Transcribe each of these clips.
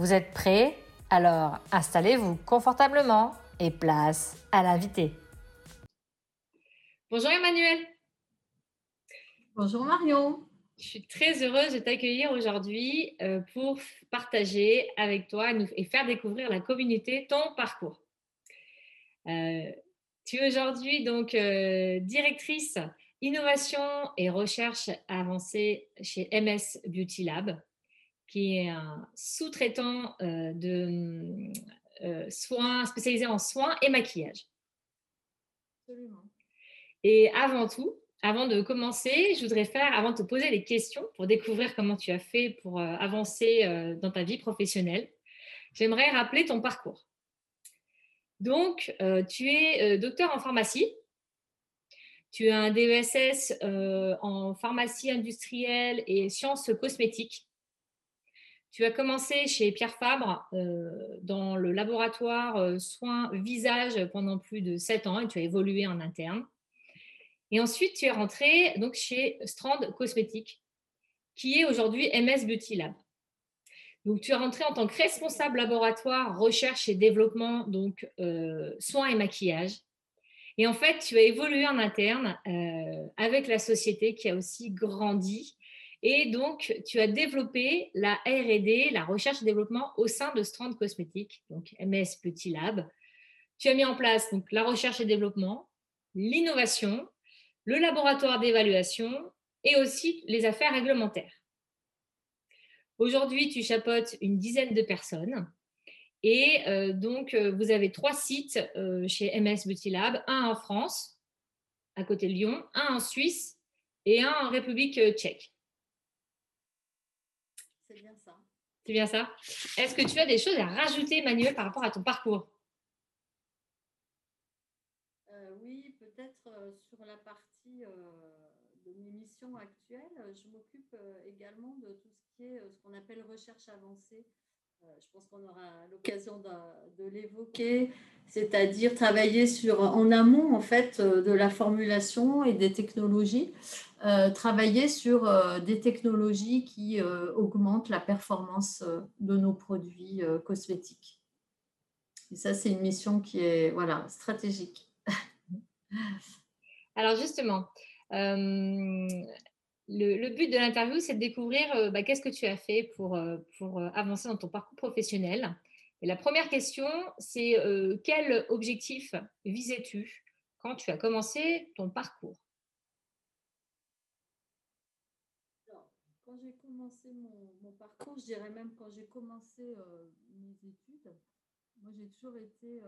Vous êtes prêts? Alors installez-vous confortablement et place à l'invité. Bonjour Emmanuel. Bonjour Marion. Je suis très heureuse de t'accueillir aujourd'hui euh, pour partager avec toi et faire découvrir la communauté ton parcours. Euh, tu es aujourd'hui donc euh, directrice innovation et recherche avancée chez MS Beauty Lab qui est un sous-traitant euh, de euh, soins spécialisé en soins et maquillage. Absolument. Et avant tout, avant de commencer, je voudrais faire, avant de te poser des questions pour découvrir comment tu as fait pour euh, avancer dans ta vie professionnelle, j'aimerais rappeler ton parcours. Donc, tu es docteur en pharmacie. Tu as un DESS en pharmacie industrielle et sciences cosmétiques. Tu as commencé chez Pierre Fabre euh, dans le laboratoire euh, soins visage pendant plus de sept ans et tu as évolué en interne. Et ensuite, tu es rentré donc chez Strand Cosmétiques, qui est aujourd'hui MS Beauty Lab. Donc, tu es rentré en tant que responsable laboratoire recherche et développement, donc euh, soins et maquillage. Et en fait, tu as évolué en interne avec la société qui a aussi grandi et donc, tu as développé la R&D, la recherche et développement au sein de Strand Cosmétiques, donc MS Petit Lab. Tu as mis en place donc la recherche et développement, l'innovation, le laboratoire d'évaluation et aussi les affaires réglementaires. Aujourd'hui, tu chapeautes une dizaine de personnes. Et euh, donc, euh, vous avez trois sites euh, chez MS Beauty Lab, un en France, à côté de Lyon, un en Suisse et un en République tchèque. C'est bien ça. C'est bien ça. Est-ce que tu as des choses à rajouter, Manuel, par rapport à ton parcours? Euh, Oui, peut-être euh, sur la partie euh, de mes missions actuelles. Je m'occupe également de tout ce qui est ce qu'on appelle recherche avancée je pense qu'on aura l'occasion de, l'évoquer, c'est-à-dire travailler sur, en amont en fait euh, de la formulation et des technologies, euh, travailler sur des technologies qui augmentent la performance de nos produits cosmétiques. Et ça, c'est une mission qui est voilà, stratégique. Alors justement, le, but de l'interview, c'est de découvrir euh, bah, qu'est-ce que tu as fait pour, euh, pour euh, avancer dans ton parcours professionnel. Et la première question, c'est quel objectif visais-tu quand tu as commencé ton parcours? Quand j'ai commencé mon, parcours, je dirais même quand j'ai commencé mes études, moi j'ai toujours été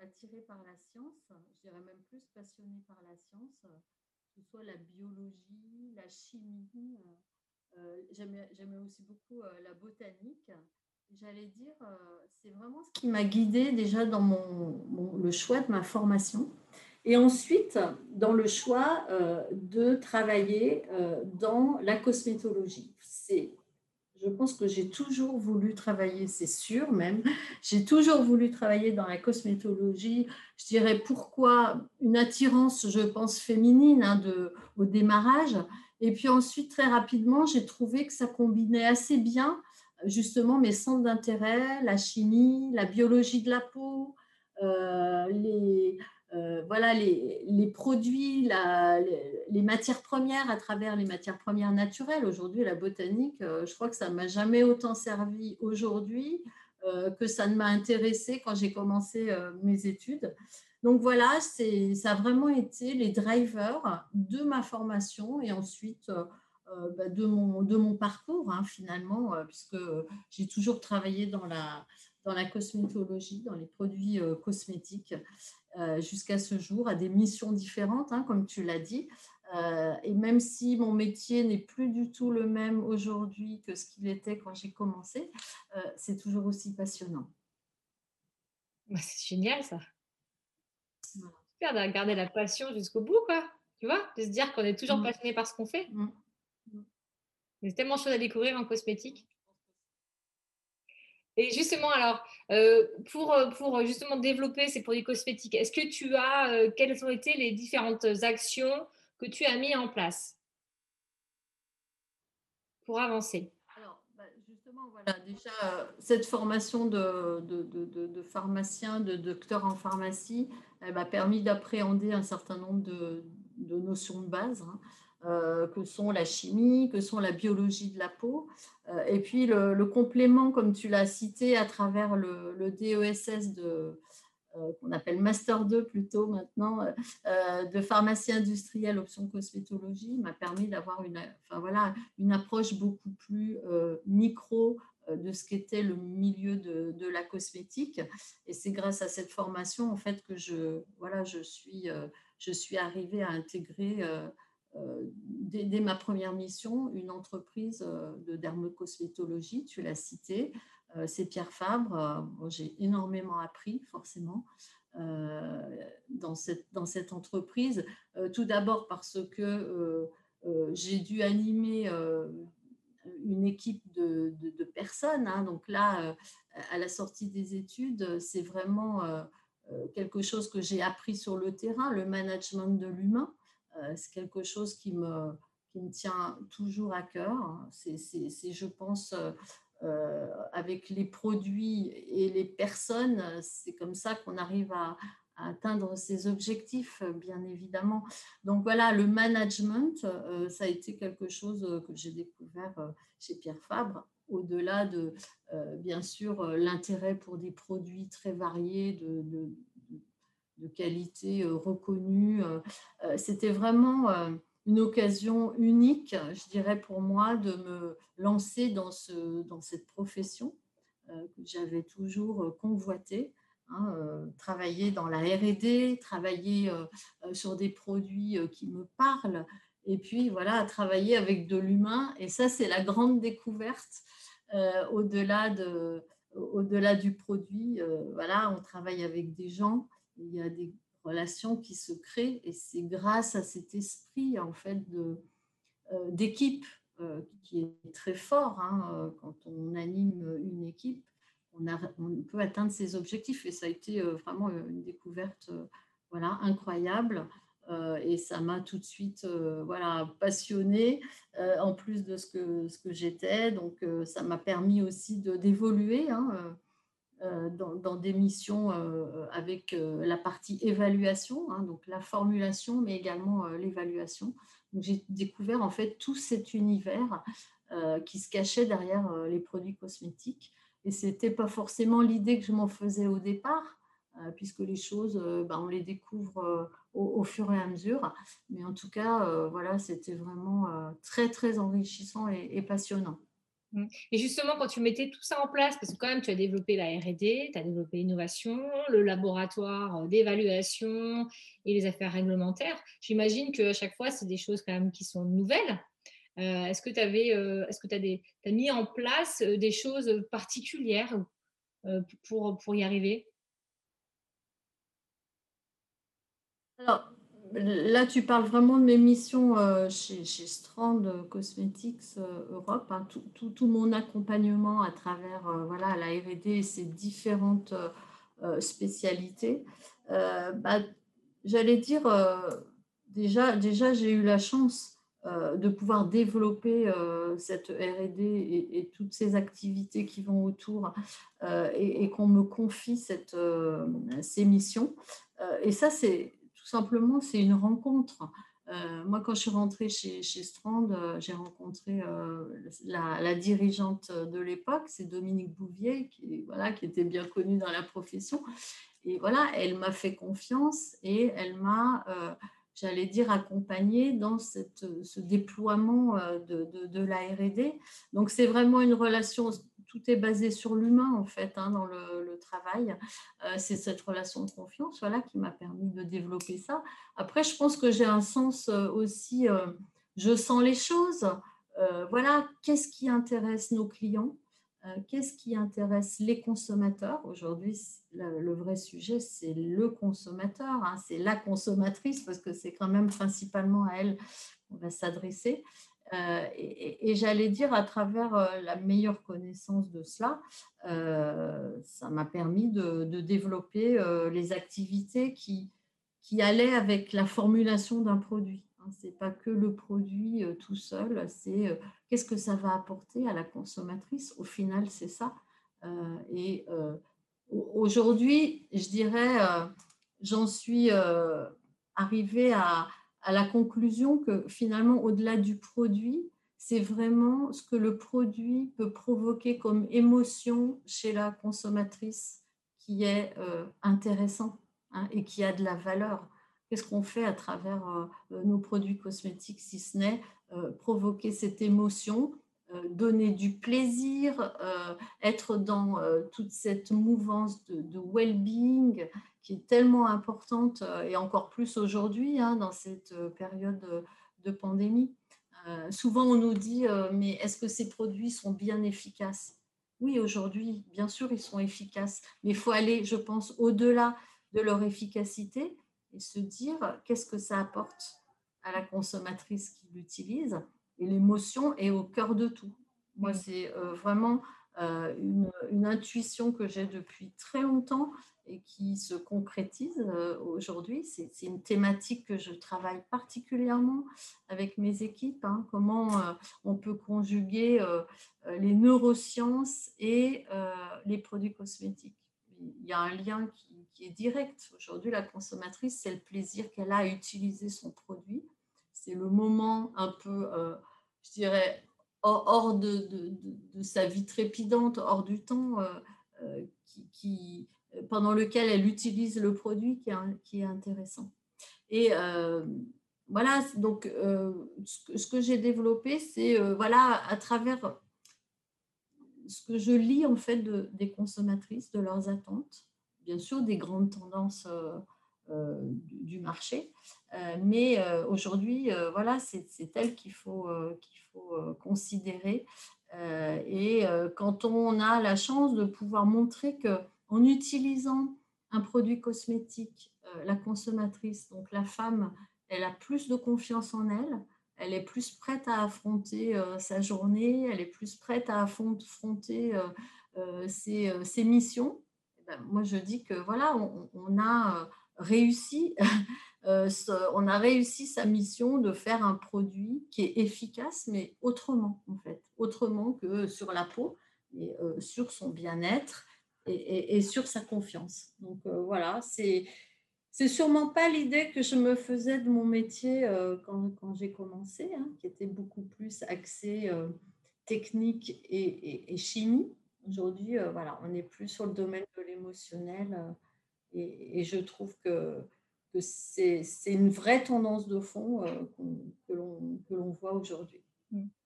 attirée par la science, je dirais même plus passionnée par la science ce soit la biologie, la chimie. Euh, euh, j'aimais aussi beaucoup euh, la botanique. J'allais dire, c'est vraiment ce qui m'a guidée déjà dans mon, le choix de ma formation. Et ensuite, dans le choix de travailler dans la cosmétologie. Je pense que j'ai toujours voulu travailler, c'est sûr même, j'ai toujours voulu travailler dans la cosmétologie. Je dirais pourquoi une attirance, je pense, féminine hein, au démarrage. Et puis ensuite, très rapidement, j'ai trouvé que ça combinait assez bien justement mes centres d'intérêt, la chimie, la biologie de la peau, euh, les, euh, voilà, les, produits, les, matières premières à travers les matières premières naturelles. Aujourd'hui, la botanique, euh, je crois que ça ne m'a jamais autant servi aujourd'hui euh, que ça ne m'a intéressé quand j'ai commencé mes études. Donc voilà, ça a vraiment été les drivers de ma formation et ensuite bah, de, mon, de mon parcours hein, finalement, puisque j'ai toujours travaillé dans la, dans la cosmétologie, dans les produits cosmétiques, jusqu'à ce jour, à des missions différentes, hein, comme tu l'as dit. et même si mon métier n'est plus du tout le même aujourd'hui que ce qu'il était quand j'ai commencé, c'est toujours aussi passionnant. Bah, c'est génial ça. Super de garder la passion jusqu'au bout, quoi. Tu vois, de se dire qu'on est toujours mmh. passionné par ce qu'on fait. Mmh. Mmh. Il y a tellement de choses à découvrir en cosmétique. Et justement, alors, euh, pour, euh, pour justement développer ces produits cosmétiques, est-ce que tu as, euh, quelles ont été les différentes actions que tu as mis en place pour avancer? Alors, bah, justement, voilà, déjà, cette formation de, pharmacien, de docteur en pharmacie, elle m'a permis d'appréhender un certain nombre de, notions de base. Hein. Euh, que sont la chimie, que sont la biologie de la peau. Euh, et puis le, complément, comme tu l'as cité, à travers le, DESS de, euh, qu'on appelle Master 2 plutôt maintenant, de pharmacie industrielle option cosmétologie, m'a permis d'avoir une, enfin, voilà, une approche beaucoup plus micro de ce qu'était le milieu de, de, la cosmétique. Et c'est grâce à cette formation en fait que je, voilà, je, suis, je suis arrivée à intégrer euh, dès, ma première mission, une entreprise euh, de dermocosmétologie, tu l'as cité, euh, c'est Pierre Fabre. J'ai énormément appris, forcément, dans, cette, entreprise. tout d'abord parce que j'ai dû animer une équipe de, de, personnes. Hein. Donc là, à la sortie des études, c'est vraiment quelque chose que j'ai appris sur le terrain, le management de l'humain. Euh, c'est quelque chose qui me, qui me tient toujours à cœur. C'est, je pense, euh, euh, avec les produits et les personnes, c'est comme ça qu'on arrive à, atteindre ses objectifs, bien évidemment. Donc voilà, le management, ça a été quelque chose que j'ai découvert chez Pierre Fabre, au-delà de, bien sûr, l'intérêt pour des produits très variés, de, de qualité euh, reconnue. Euh, euh, c'était vraiment une occasion unique, je dirais pour moi, de me lancer dans, ce, dans cette profession que j'avais toujours convoitée. Hein, travailler dans la RD, travailler sur des produits qui me parlent, et puis voilà, travailler avec de l'humain. Et ça, c'est la grande découverte au-delà de, au-delà du produit. voilà, on travaille avec des gens il y a des relations qui se créent et c'est grâce à cet esprit en fait euh, d'équipe euh, qui est très fort hein, euh, quand on anime une équipe on, peut atteindre ses objectifs et ça a été vraiment une découverte voilà incroyable et ça m'a tout de suite voilà passionnée en plus de ce que ce que j'étais. Donc ça m'a permis aussi d'évoluer hein, euh, dans, des missions euh, avec euh, la partie évaluation, hein, donc la formulation, mais également l'évaluation. J'ai découvert en fait tout cet univers qui se cachait derrière les produits cosmétiques. Et ce n'était pas forcément l'idée que je m'en faisais au départ, puisque les choses, ben, on les découvre au, fur et à mesure. Mais en tout cas, voilà, c'était vraiment très, très enrichissant et passionnant. Mmh. Et justement, quand tu mettais tout ça en place, parce que quand même, tu as développé la RD, tu as développé l'innovation, le laboratoire euh, d'évaluation et les affaires réglementaires, j'imagine qu'à chaque fois, c'est des choses quand même qui sont nouvelles. Euh, est-ce que tu avais, euh, est-ce que tu as, mis en place des choses particulières pour, pour y arriver? Là, tu parles vraiment de mes missions euh, chez, Strand Cosmetics euh, Europe, hein, tout, mon accompagnement à travers euh, voilà, la RD et ses différentes spécialités. Bah, j'allais dire, déjà, déjà j'ai eu la chance de pouvoir développer cette RD et, toutes ces activités qui vont autour et, et qu'on me confie cette, ces missions. et ça, c'est simplement, c'est une rencontre. Euh, moi, quand je suis rentrée chez, Strand, euh, j'ai rencontré euh, la, dirigeante de l'époque, c'est Dominique Bouvier, qui, voilà, qui était bien connue dans la profession. Et voilà, elle m'a fait confiance et elle m'a, j'allais dire, accompagnée dans cette, ce déploiement de, de, de la RD. Donc, c'est vraiment une relation tout est basé sur l'humain en fait hein, dans le, travail. c'est cette relation de confiance voilà, qui m'a permis de développer ça. Après, je pense que j'ai un sens aussi, je sens les choses. voilà, qu'est-ce qui intéresse nos clients? Qu'est-ce qui intéresse les consommateurs? Aujourd'hui, le, vrai sujet, c'est le consommateur, hein, c'est la consommatrice, parce que c'est quand même principalement à elle qu'on va s'adresser. Euh, et, j'allais dire, à travers euh, la meilleure connaissance de cela, euh, ça m'a permis de, développer les activités qui, qui allaient avec la formulation d'un produit. Hein. Ce n'est pas que le produit tout seul, c'est qu'est-ce que ça va apporter à la consommatrice? Au final, c'est ça. et aujourd'hui, je dirais, j'en suis arrivée à, à la conclusion que finalement, au-delà du produit, c'est vraiment ce que le produit peut provoquer comme émotion chez la consommatrice qui est euh, intéressant hein, et qui a de la valeur. Qu'est-ce qu'on fait à travers euh, nos produits cosmétiques si ce n'est euh, provoquer cette émotion, donner du plaisir, être dans toute cette mouvance de well-being qui est tellement importante euh, et encore plus aujourd'hui hein, dans cette euh, période de pandémie. Euh, souvent, on nous dit, mais est-ce que ces produits sont bien efficaces? Oui, aujourd'hui, bien sûr, ils sont efficaces, mais il faut aller, je pense, au-delà de leur efficacité et se dire qu'est-ce que ça apporte à la consommatrice qui l'utilise? Et l'émotion est au cœur de tout. Moi, c'est vraiment une, une, intuition que j'ai depuis très longtemps et qui se concrétise euh, aujourd'hui. C'est une thématique que je travaille particulièrement avec mes équipes, hein. comment euh, on peut conjuguer euh, les neurosciences et les produits cosmétiques. Il y a un lien qui, est direct. Aujourd'hui, la consommatrice, c'est le plaisir qu'elle a à utiliser son produit. C'est le moment un peu, je dirais, hors de, sa vie trépidante, hors du temps, qui pendant lequel elle utilise le produit qui est, intéressant. Et euh, voilà, donc euh, ce que, j'ai développé, c'est euh, voilà, à travers ce que je lis en fait de, des consommatrices, de leurs attentes, bien sûr des grandes tendances du, marché, mais aujourd'hui, voilà, c'est elles qu'il faut, qu'il faut considérer. et quand on a la chance de pouvoir montrer que en utilisant un produit cosmétique, euh, la consommatrice, donc la femme, elle a plus de confiance en elle, elle est plus prête à affronter euh, sa journée, elle est plus prête à affronter euh, ses, missions. Eh ben, moi, je dis que voilà, on, a réussi. sa mission de faire un produit qui est efficace, mais autrement, en fait, autrement que sur la peau, mais sur son bien-être et, sur sa confiance. Donc euh, voilà, c'est c'est sûrement pas l'idée que je me faisais de mon métier euh, quand, j'ai commencé, hein, qui était beaucoup plus axé euh, technique et, chimie. Aujourd'hui, voilà, on est plus sur le domaine de l'émotionnel et, je trouve que, que c'est une vraie tendance de fond que l'on voit aujourd'hui.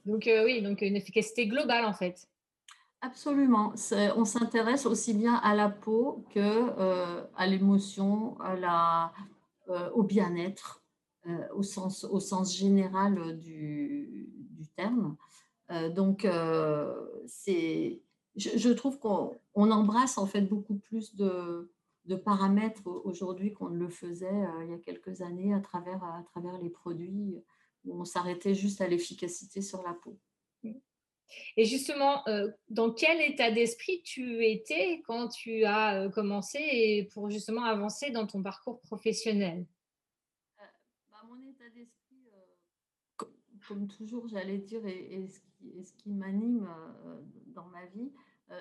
Donc oui, donc une efficacité globale en fait. Absolument. On s'intéresse aussi bien à la peau que euh, à l'émotion, euh, au bien-être, euh, au, sens, général du, terme. donc, c'est, je, trouve qu'on embrasse en fait beaucoup plus de, paramètres aujourd'hui qu'on ne le faisait il y a quelques années à travers les produits où on s'arrêtait juste à l'efficacité sur la peau. Et justement, euh, dans quel état d'esprit tu étais quand tu as euh, commencé pour justement avancer dans ton parcours professionnel? Euh, bah, Mon état d'esprit, comme, toujours, j'allais dire, et, ce qui, m'anime dans ma vie,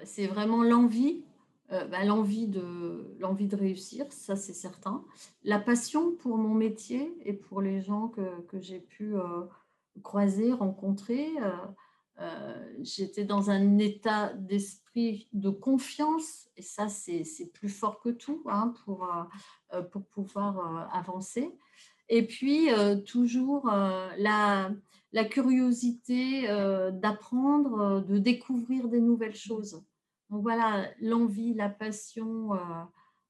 c'est vraiment l'envie. Bah, l'envie de réussir, ça c'est certain. La passion pour mon métier et pour les gens que j'ai pu croiser, rencontrer. Euh, j'étais dans un état d'esprit de confiance, et ça, c'est plus fort que tout hein, pour, euh, euh, pour pouvoir avancer. Et puis, toujours la, curiosité d'apprendre, de découvrir des nouvelles choses. Donc voilà, l'envie, la passion,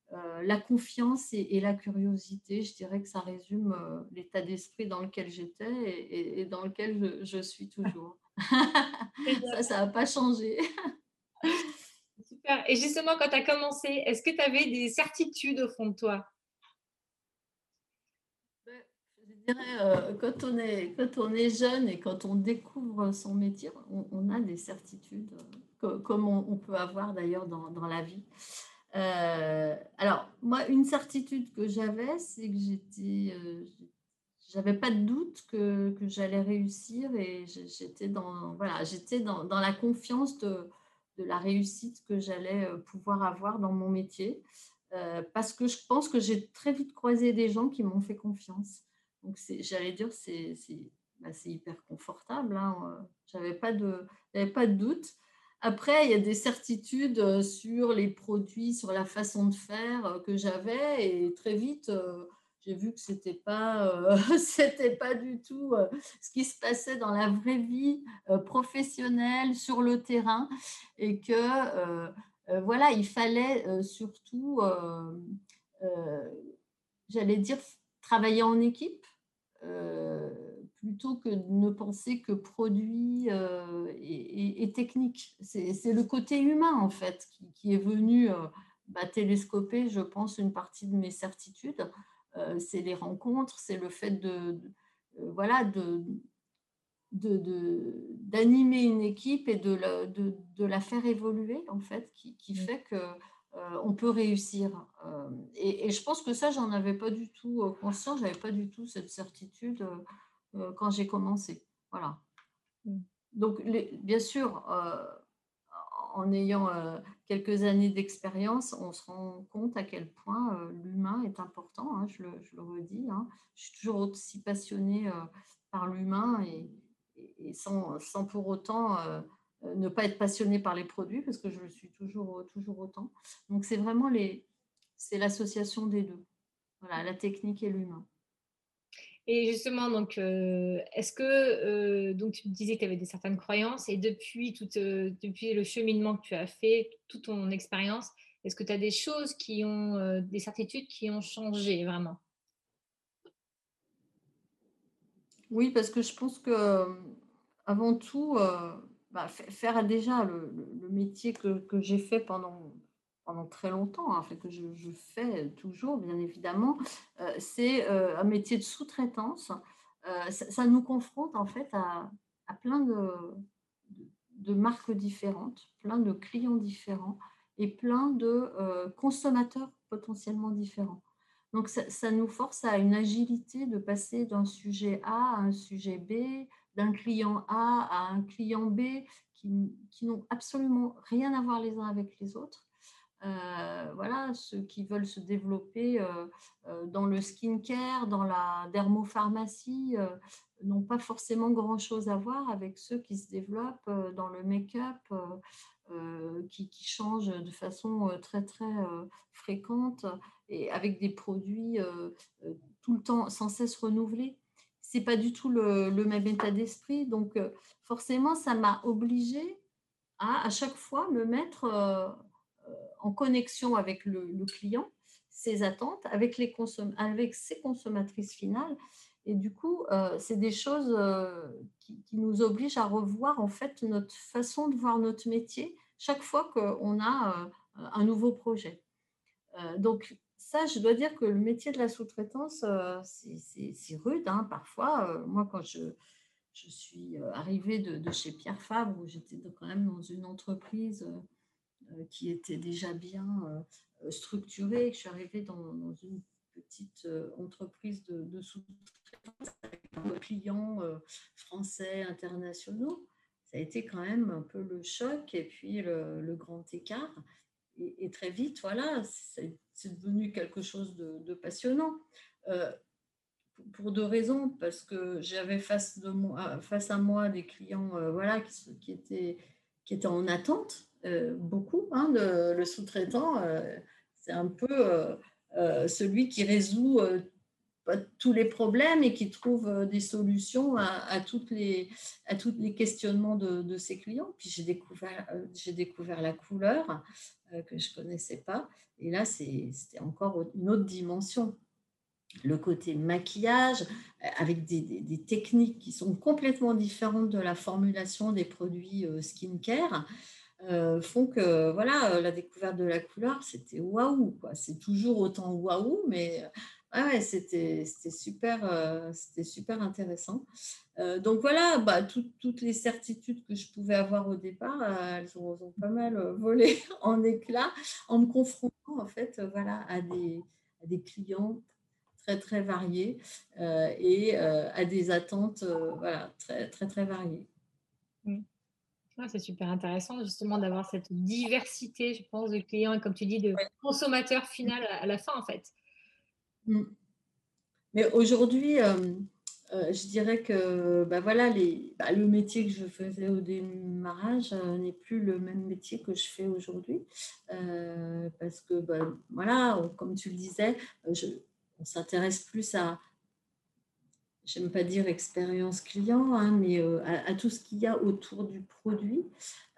la confiance et, la curiosité, je dirais que ça résume l'état d'esprit dans lequel j'étais et, dans lequel je suis toujours. Ça, ça n'a pas changé. Super. Et justement, quand tu as commencé, est-ce que tu avais des certitudes au fond de toi? Je dirais, euh, quand, on est, quand on est jeune et quand on découvre son métier, on, a des certitudes, euh, comme on, peut avoir d'ailleurs dans, dans, la vie. Euh, alors, moi, une certitude que j'avais, c'est que j'étais, j'avais pas de doute que, que j'allais réussir et j'étais dans, voilà, dans, dans, la confiance de, de, la réussite que j'allais pouvoir avoir dans mon métier. parce que je pense que j'ai très vite croisé des gens qui m'ont fait confiance. Donc, j'allais dire, c'est bah, hyper confortable. Hein. Euh, j'avais pas, de, pas de doute. Après, il y a des certitudes euh, sur les produits, sur la façon de faire euh, que j'avais. Et très vite, j'ai vu que ce n'était pas, c'était pas du tout ce qui se passait dans la vraie vie professionnelle, sur le terrain. Et que, voilà, il fallait surtout, j'allais dire, travailler en équipe. Euh, plutôt que de ne penser que produit euh, et, technique. C'est le côté humain, en fait, qui, est venu euh, bah, télescoper, je pense, une partie de mes certitudes. C'est les rencontres, c'est le fait de, voilà, de, d'animer une équipe et de la, de, la, faire évoluer, en fait, qui, qui mmh. fait que euh, on peut réussir. Euh, et, je pense que ça, j'en avais pas du tout euh, conscience, j'avais pas du tout cette certitude quand j'ai commencé. Voilà. Mm. Donc, bien sûr, en ayant quelques années d'expérience, on se rend compte à quel point l'humain est important, hein, je, le, redis. Hein. Je suis toujours aussi passionnée par l'humain et, sans, sans, pour autant euh, ne pas être passionné par les produits parce que je le suis toujours, toujours autant. Donc c'est vraiment l'association des deux. Voilà, la technique et l'humain. Et justement, donc, euh, est-ce que euh, donc tu disais que tu avais des certaines croyances et depuis, toute, depuis le cheminement que tu as fait, toute ton expérience, est-ce que tu as des choses qui ont, des certitudes qui ont changé vraiment? Oui, parce que je pense que avant tout, bah, faire déjà le, métier que, j'ai fait pendant, très longtemps, hein, que je, fais toujours, bien évidemment, euh, c'est euh, un métier de sous-traitance. Euh, ça, nous confronte en fait à, plein de, marques différentes, plein de clients différents et plein de consommateurs potentiellement différents. Donc ça, nous force à une agilité de passer d'un sujet A à un sujet B, d'un client A à un client B qui n'ont absolument rien à voir les uns avec les autres. Euh, voilà, ceux qui veulent se développer euh, euh, dans le skincare, dans la dermopharmacie, n'ont pas forcément grand-chose à voir avec ceux qui se développent dans le make-up, qui, changent de façon très très fréquente et avec des produits tout le temps sans cesse renouvelés c'est pas du tout le, même état d'esprit. Donc, forcément, ça m'a obligée à à chaque fois me mettre en connexion avec le, client, ses attentes, avec, les avec ses consommatrices finales. Et du coup, c'est des choses qui, nous obligent à revoir en fait notre façon de voir notre métier chaque fois qu'on a un nouveau projet. donc, ça, je dois dire que le métier de la sous-traitance, euh, c'est rude hein, parfois. Euh, moi, quand je, suis euh, arrivée de, chez Pierre Fabre, où j'étais quand même dans une entreprise qui était déjà bien structurée, je suis arrivée dans, une petite entreprise de, sous-traitance avec des clients français, internationaux. Ça a été quand même un peu le choc et puis le grand écart et, très vite, voilà, c'est devenu quelque chose de, passionnant. Euh, pour deux raisons, parce que j'avais face, de à moi des clients euh, voilà, qui étaient en attente, euh, beaucoup. Hein, le sous-traitant, c'est un peu celui qui résout tous les problèmes et qui trouve des solutions à, toutes les, à tous les questionnements de, de ses clients. Puis j'ai découvert, j'ai découvert la couleur que je ne connaissais pas. Et là, c'était encore une autre dimension le côté maquillage, euh, avec des, techniques qui sont complètement différentes de la formulation des produits euh, skincare, euh, font que voilà, la découverte de la couleur, c'était waouh. C'est toujours autant waouh, mais ouais, c'était super, c'était super intéressant. donc voilà, bah, toutes les certitudes que je pouvais avoir au départ, elles ont, pas mal volé en éclats en me confrontant en fait voilà, à, des, à des clients très très variés euh, et euh, à des attentes euh, voilà, très très très variées. Mmh. c'est super intéressant justement d'avoir cette diversité, je pense, de clients et comme tu dis, de consommateurs final à, la fin en fait. Mmh. Mais aujourd'hui, je dirais que bah, voilà, les, bah, le métier que je faisais au démarrage n'est plus le même métier que je fais aujourd'hui. parce que, bah, voilà, comme tu le disais, je, on s'intéresse plus à, j'aime pas dire expérience client, hein, mais euh, à, tout ce qu'il y a autour du produit.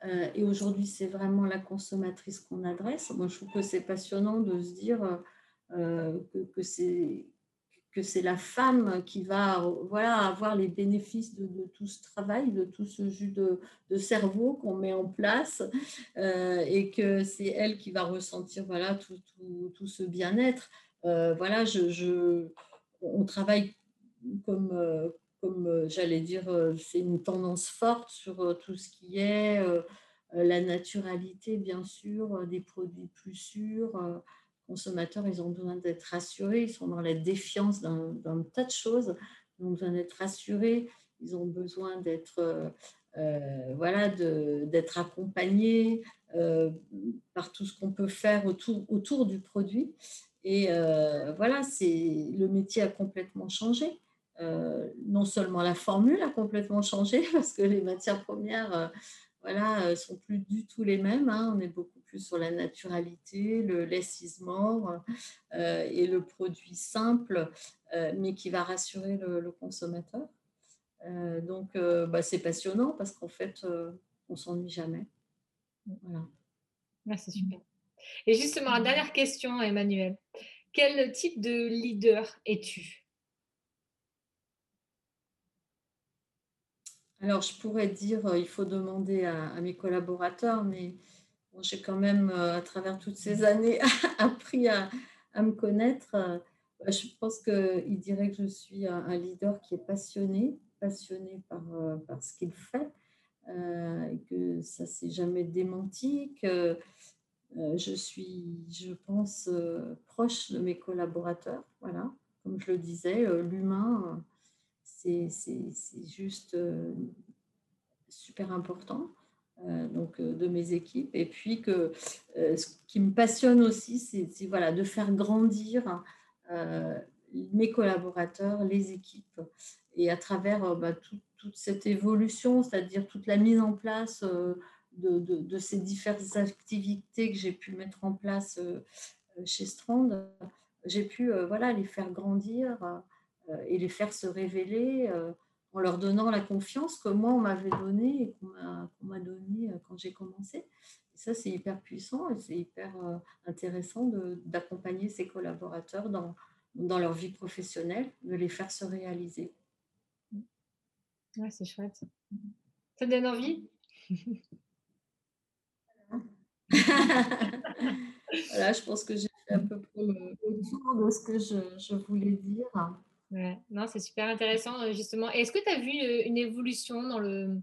Euh, et aujourd'hui, c'est vraiment la consommatrice qu'on adresse. Moi, je trouve que c'est passionnant de se dire euh, que, c'est que c'est la femme qui va voilà, avoir les bénéfices de, tout ce travail, de tout ce jus de, cerveau qu'on met en place, et que c'est elle qui va ressentir voilà, tout, tout ce bien-être. Voilà, je, on travaille comme, euh, comme euh, j'allais dire, c'est une tendance forte sur tout ce qui est la naturalité, bien sûr, des produits plus sûrs. Les consommateurs, ils ont besoin d'être rassurés, ils sont dans la défiance d'un tas de choses, ils ont besoin d'être rassurés, ils ont besoin d'être voilà, d'être accompagnés par tout ce qu'on peut faire autour, du produit. Et euh, voilà, c'est le métier a complètement changé. Euh, non seulement la formule a complètement changé parce que les matières premières, euh, voilà, sont plus du tout les mêmes. Hein. On est beaucoup plus sur la naturalité, le less mort et le produit simple, mais qui va rassurer le, consommateur. donc, bah, c'est passionnant parce qu'en fait, on s'ennuie jamais. Voilà. Merci, super. Et justement, dernière question, Emmanuel. Quel type de leader es-tu? Alors, je pourrais dire, euh, il faut demander à, mes collaborateurs, mais j'ai quand même, euh, à travers toutes ces années, appris à, me connaître. Euh, je pense qu'il dirait que je suis un, leader qui est passionné, passionné par, ce qu'il fait, et que ça ne s'est jamais démenti, que je suis, je pense, proche de mes collaborateurs. Voilà, comme je le disais, l'humain, c'est juste super important. donc de mes équipes et puis que ce qui me passionne aussi c'est voilà de faire grandir mes collaborateurs les équipes et à travers bah, toute cette évolution c'est-à-dire toute la mise en place de, ces diverses activités que j'ai pu mettre en place euh, chez Strand, j'ai pu euh, voilà, les faire grandir euh, et les faire se révéler en leur donnant la confiance que moi on m'avait donnée et qu'on m'a donnée quand j'ai commencé. Et ça, c'est hyper puissant et c'est hyper intéressant d'accompagner ses collaborateurs dans, dans leur vie professionnelle, de les faire se réaliser. Ouais, c'est chouette. Ça donne envie? Voilà, je pense que j'ai fait un peu le, tour de ce que je, voulais dire. Ouais, non, c'est super intéressant, euh, justement. Est-ce que tu as vu euh, une évolution dans le,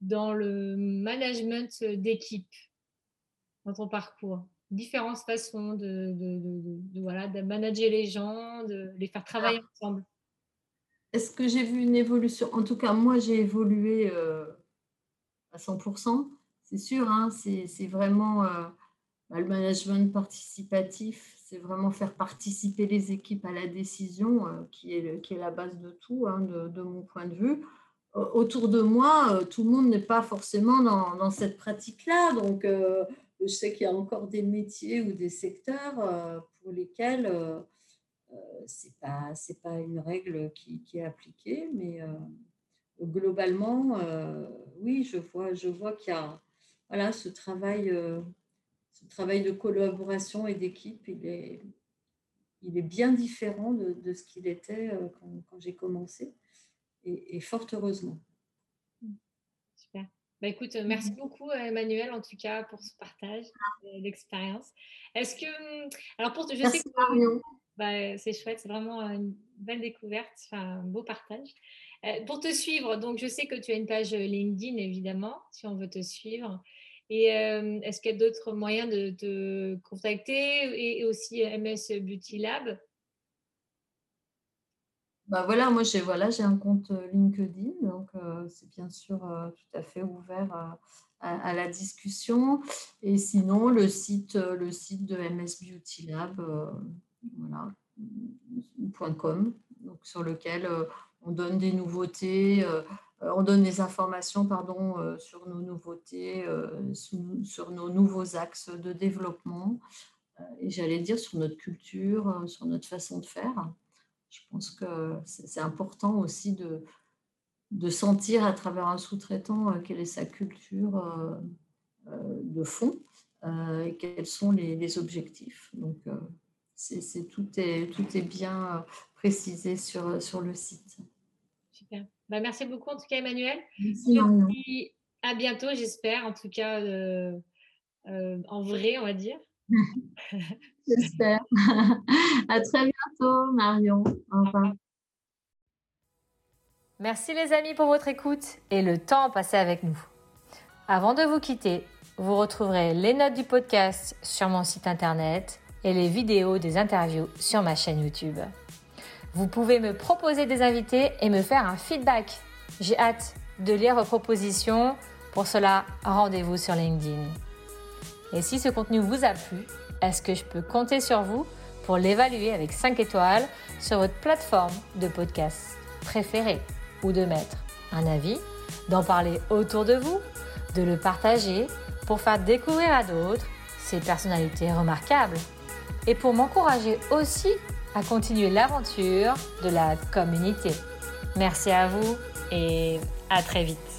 dans le management d'équipe dans ton parcours? Différentes façons de, de, voilà, de manager les gens, de les faire travailler ah. ensemble. Est-ce que j'ai vu une évolution? En tout cas, moi, j'ai évolué euh, à 100% c'est sûr, hein, c'est vraiment euh, bah, le management participatif, vraiment faire participer les équipes à la décision euh, qui, est qui est la base de tout, hein, de, mon point de vue. autour de moi, euh, tout le monde n'est pas forcément dans, cette pratique-là. Donc, je sais qu'il y a encore des métiers ou des secteurs pour lesquels c'est pas c'est pas une règle qui, qui est appliquée, mais globalement, oui, je vois je vois qu'il y a voilà ce travail ce travail de collaboration et d'équipe, il est il est bien différent de, de ce qu'il était quand, quand j'ai commencé, et, et fort heureusement. Super. Bah, écoute, merci mmh beaucoup Emmanuel en tout cas pour ce partage d'expérience. Est-ce que alors pour je merci sais que bah, c'est chouette, c'est vraiment une belle découverte, enfin, un beau partage. Euh, pour te suivre, donc je sais que tu as une page LinkedIn évidemment, si on veut te suivre. Et euh, est-ce qu'il y a d'autres moyens de te contacter et, aussi MS Beauty Lab? Bah voilà, moi j'ai voilà, j'ai un compte LinkedIn, donc c'est bien sûr tout à fait ouvert à, la discussion. Et sinon, le site, le site de MS Beauty Lab, voilà, .com, donc sur lequel euh, on donne des nouveautés, euh, on donne des informations pardon, euh, sur nos nouveautés, sur nos nouveaux axes de développement, et j'allais dire sur notre culture, sur notre façon de faire. Je pense que c'est important aussi de, de sentir à travers un sous-traitant quelle est sa culture de fond et quels sont les, objectifs. Donc, c'est, tout, est, tout est bien euh, précisé sur, euh, sur le site. Super. Bah, merci beaucoup en tout cas Emmanuel. Merci, Je dis à bientôt j'espère, en tout cas euh, en vrai on va dire. j'espère. à très bientôt Marion. Au revoir. Merci les amis pour votre écoute et le temps passé avec nous. Avant de vous quitter, vous retrouverez les notes du podcast sur mon site internet et les vidéos des interviews sur ma chaîne YouTube. Vous pouvez me proposer des invités et me faire un feedback. J'ai hâte de lire vos propositions. Pour cela, rendez-vous sur LinkedIn. Et si ce contenu vous a plu, est-ce que je peux compter sur vous pour l'évaluer avec 5 étoiles sur votre plateforme de podcast préférée ou de mettre un avis, d'en parler autour de vous, de le partager pour faire découvrir à d'autres ces personnalités remarquables et pour m'encourager aussi à continuer l'aventure de la communauté. Merci à vous et à très vite.